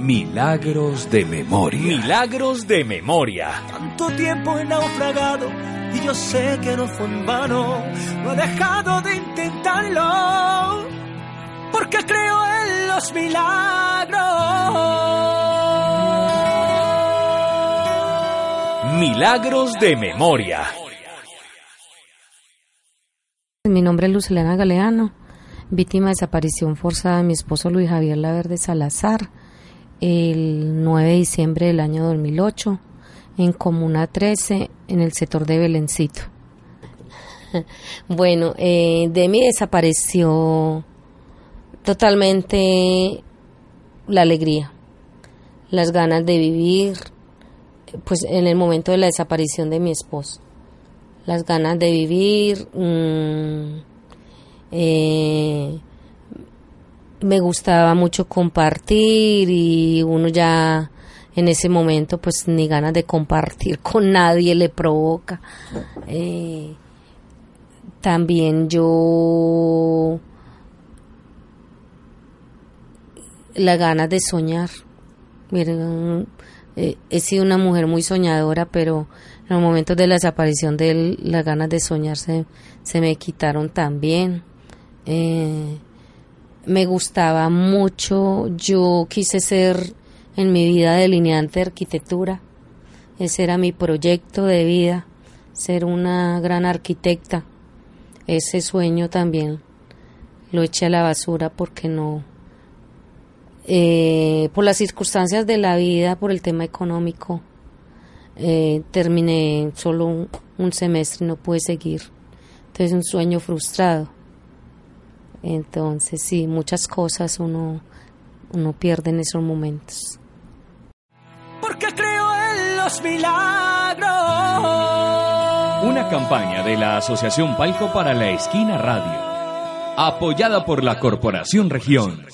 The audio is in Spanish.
Milagros de memoria. Milagros de memoria. Tanto tiempo he naufragado y yo sé que no fue en vano. No he dejado de intentarlo porque creo en los milagros. Milagros de memoria. Mi nombre es Lucelena Galeano, víctima de desaparición forzada de mi esposo Luis Javier Laverde Salazar el 9 de diciembre del año 2008 en Comuna 13 en el sector de Belencito. Bueno, eh, de mí desapareció totalmente la alegría, las ganas de vivir, pues en el momento de la desaparición de mi esposo, las ganas de vivir, mm, eh, me gustaba mucho compartir y uno ya en ese momento pues ni ganas de compartir con nadie le provoca. Eh, también yo la ganas de soñar. Miren, eh, he sido una mujer muy soñadora, pero en los momentos de la desaparición de él, las ganas de soñar se, se me quitaron también. Eh, me gustaba mucho, yo quise ser en mi vida delineante de arquitectura, ese era mi proyecto de vida, ser una gran arquitecta, ese sueño también lo eché a la basura porque no, eh, por las circunstancias de la vida, por el tema económico, eh, terminé solo un, un semestre y no pude seguir, entonces un sueño frustrado entonces, sí, muchas cosas uno, uno pierde en esos momentos. Porque creo en los milagros. Una campaña de la Asociación Palco para la Esquina Radio, apoyada por la Corporación Región.